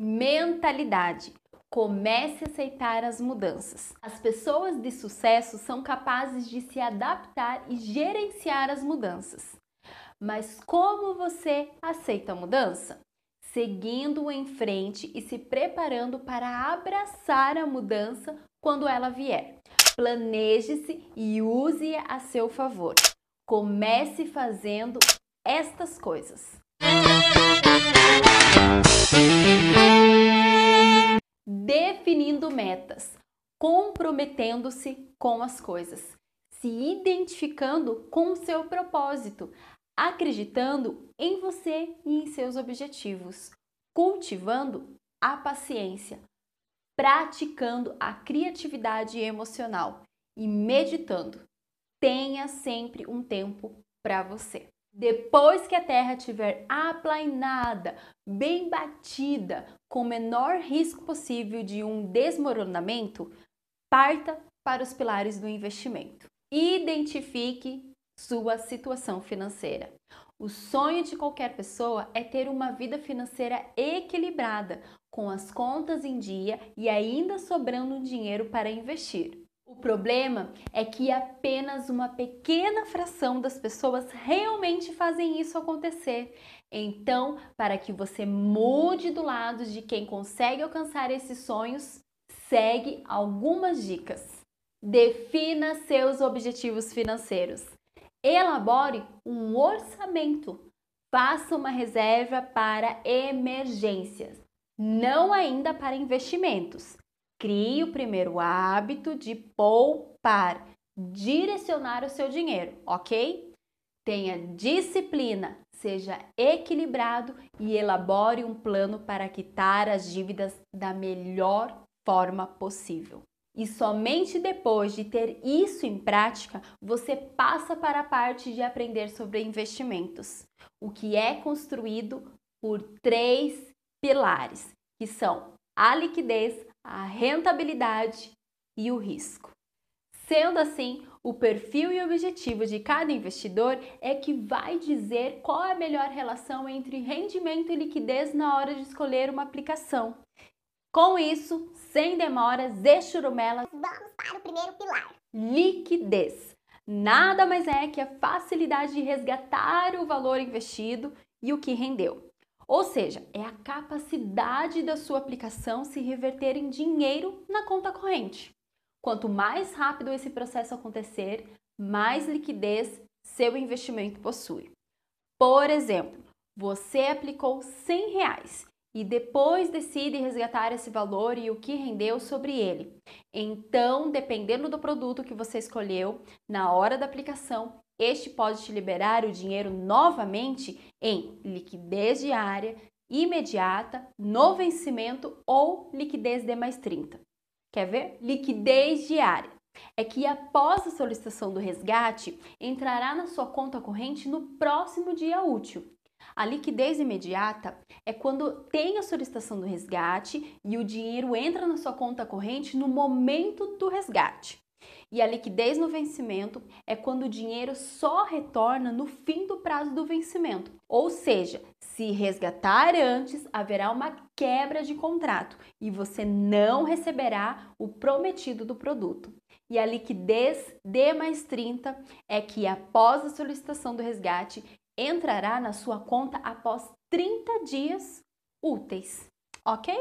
Mentalidade. Comece a aceitar as mudanças. As pessoas de sucesso são capazes de se adaptar e gerenciar as mudanças. Mas como você aceita a mudança? Seguindo em frente e se preparando para abraçar a mudança quando ela vier. Planeje-se e use-a a seu favor. Comece fazendo estas coisas. Definindo metas, comprometendo-se com as coisas, se identificando com o seu propósito, acreditando em você e em seus objetivos, cultivando a paciência, praticando a criatividade emocional e meditando. Tenha sempre um tempo para você. Depois que a terra estiver aplainada, bem batida, com o menor risco possível de um desmoronamento, parta para os pilares do investimento. Identifique sua situação financeira. O sonho de qualquer pessoa é ter uma vida financeira equilibrada, com as contas em dia e ainda sobrando dinheiro para investir. O problema é que apenas uma pequena fração das pessoas realmente fazem isso acontecer. Então, para que você mude do lado de quem consegue alcançar esses sonhos, segue algumas dicas. Defina seus objetivos financeiros. Elabore um orçamento. Faça uma reserva para emergências, não ainda para investimentos. Crie o primeiro hábito de poupar, direcionar o seu dinheiro, ok? Tenha disciplina, seja equilibrado e elabore um plano para quitar as dívidas da melhor forma possível. E somente depois de ter isso em prática, você passa para a parte de aprender sobre investimentos, o que é construído por três pilares, que são a liquidez, a rentabilidade e o risco. Sendo assim, o perfil e objetivo de cada investidor é que vai dizer qual é a melhor relação entre rendimento e liquidez na hora de escolher uma aplicação. Com isso, sem demoras e churumelas, vamos para o primeiro pilar: liquidez. Nada mais é que a facilidade de resgatar o valor investido e o que rendeu. Ou seja, é a capacidade da sua aplicação se reverter em dinheiro na conta corrente. Quanto mais rápido esse processo acontecer, mais liquidez seu investimento possui. Por exemplo, você aplicou 100 reais e depois decide resgatar esse valor e o que rendeu sobre ele. Então, dependendo do produto que você escolheu, na hora da aplicação, este pode te liberar o dinheiro novamente em liquidez diária, imediata, no vencimento ou liquidez D mais 30. Quer ver? Liquidez diária. É que após a solicitação do resgate, entrará na sua conta corrente no próximo dia útil. A liquidez imediata é quando tem a solicitação do resgate e o dinheiro entra na sua conta corrente no momento do resgate. E a liquidez no vencimento é quando o dinheiro só retorna no fim do prazo do vencimento. Ou seja, se resgatar antes, haverá uma quebra de contrato e você não receberá o prometido do produto. E a liquidez D mais 30 é que após a solicitação do resgate, entrará na sua conta após 30 dias úteis, ok?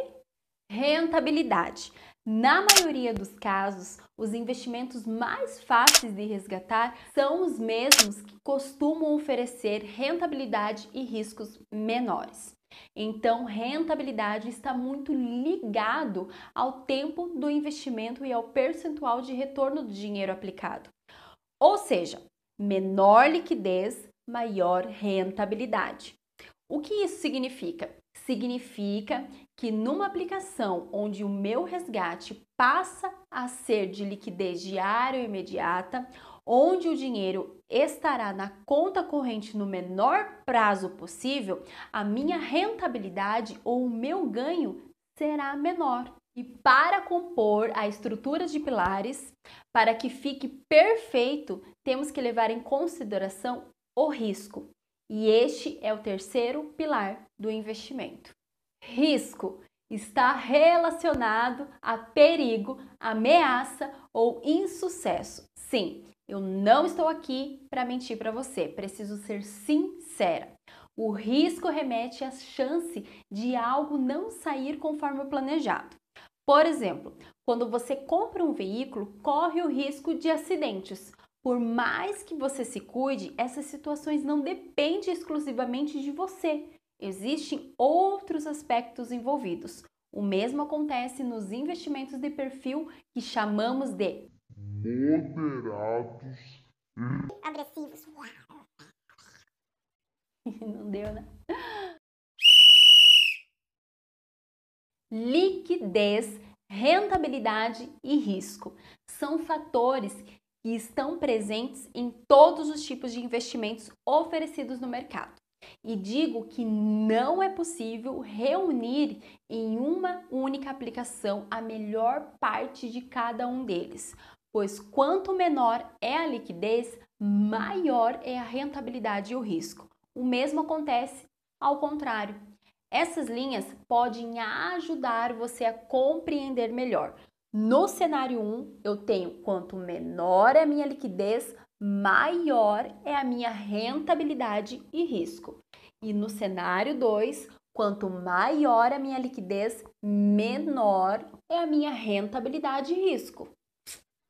Rentabilidade. Na maioria dos casos, os investimentos mais fáceis de resgatar são os mesmos que costumam oferecer rentabilidade e riscos menores. Então, rentabilidade está muito ligado ao tempo do investimento e ao percentual de retorno do dinheiro aplicado. Ou seja, menor liquidez, maior rentabilidade. O que isso significa? Significa que numa aplicação onde o meu resgate passa a ser de liquidez diária ou imediata, onde o dinheiro estará na conta corrente no menor prazo possível, a minha rentabilidade ou o meu ganho será menor. E para compor a estrutura de pilares, para que fique perfeito, temos que levar em consideração o risco. E este é o terceiro pilar do investimento. Risco. está relacionado a perigo, ameaça ou insucesso. Sim, eu não estou aqui para mentir para você, preciso ser sincera. O risco remete à chance de algo não sair conforme planejado. Por exemplo, quando você compra um veículo, corre o risco de acidentes. Por mais que você se cuide, essas situações não dependem exclusivamente de você. Existem outros aspectos envolvidos. O mesmo acontece nos investimentos de perfil que chamamos de moderados e agressivos. Não deu, né? Liquidez, rentabilidade e risco são fatores que estão presentes em todos os tipos de investimentos oferecidos no mercado. E digo que não é possível reunir em uma única aplicação a melhor parte de cada um deles, pois quanto menor é a liquidez, maior é a rentabilidade e o risco. O mesmo acontece ao contrário. Essas linhas podem ajudar você a compreender melhor. No cenário 1, eu tenho quanto menor é a minha liquidez, maior é a minha rentabilidade e risco. E no cenário 2, quanto maior a minha liquidez, menor é a minha rentabilidade e risco.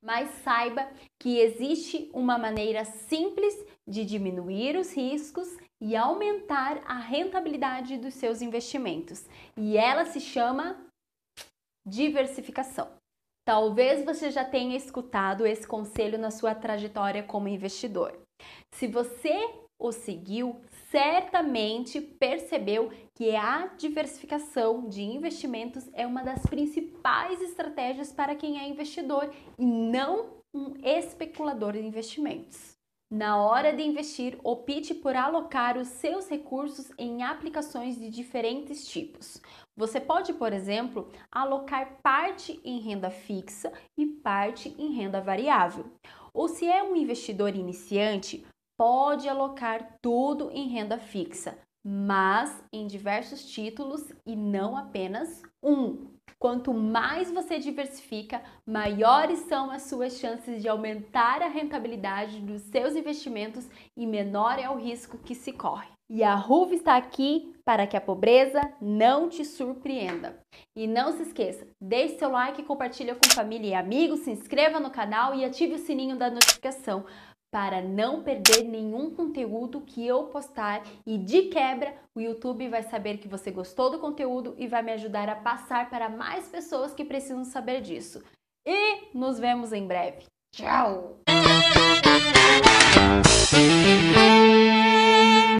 Mas saiba que existe uma maneira simples de diminuir os riscos e aumentar a rentabilidade dos seus investimentos. E ela se chama diversificação. Talvez você já tenha escutado esse conselho na sua trajetória como investidor. Se você o seguiu, certamente percebeu que a diversificação de investimentos é uma das principais estratégias para quem é investidor e não um especulador de investimentos. Na hora de investir, opte por alocar os seus recursos em aplicações de diferentes tipos. Você pode, por exemplo, alocar parte em renda fixa e parte em renda variável. Ou se é um investidor iniciante, pode alocar tudo em renda fixa, mas em diversos títulos e não apenas um. Quanto mais você diversifica, maiores são as suas chances de aumentar a rentabilidade dos seus investimentos e menor é o risco que se corre. E a RUV está aqui para que a pobreza não te surpreenda. E não se esqueça, deixe seu like, compartilhe com família e amigos, se inscreva no canal e ative o sininho da notificação para não perder nenhum conteúdo que eu postar e de quebra o YouTube vai saber que você gostou do conteúdo e vai me ajudar a passar para mais pessoas que precisam saber disso. E nos vemos em breve. Tchau!